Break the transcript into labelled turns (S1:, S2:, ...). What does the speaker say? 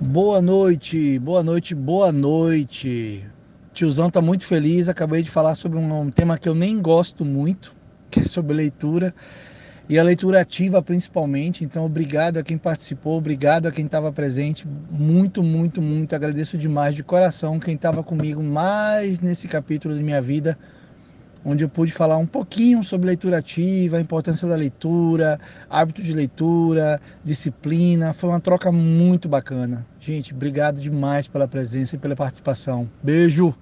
S1: Boa noite, boa noite, boa noite. Tiozão tá muito feliz. Acabei de falar sobre um tema que eu nem gosto muito, que é sobre leitura e a leitura ativa principalmente. Então, obrigado a quem participou, obrigado a quem estava presente. Muito, muito, muito agradeço demais de coração quem estava comigo mais nesse capítulo da minha vida onde eu pude falar um pouquinho sobre leitura ativa, a importância da leitura, hábito de leitura, disciplina. Foi uma troca muito bacana. Gente, obrigado demais pela presença e pela participação. Beijo!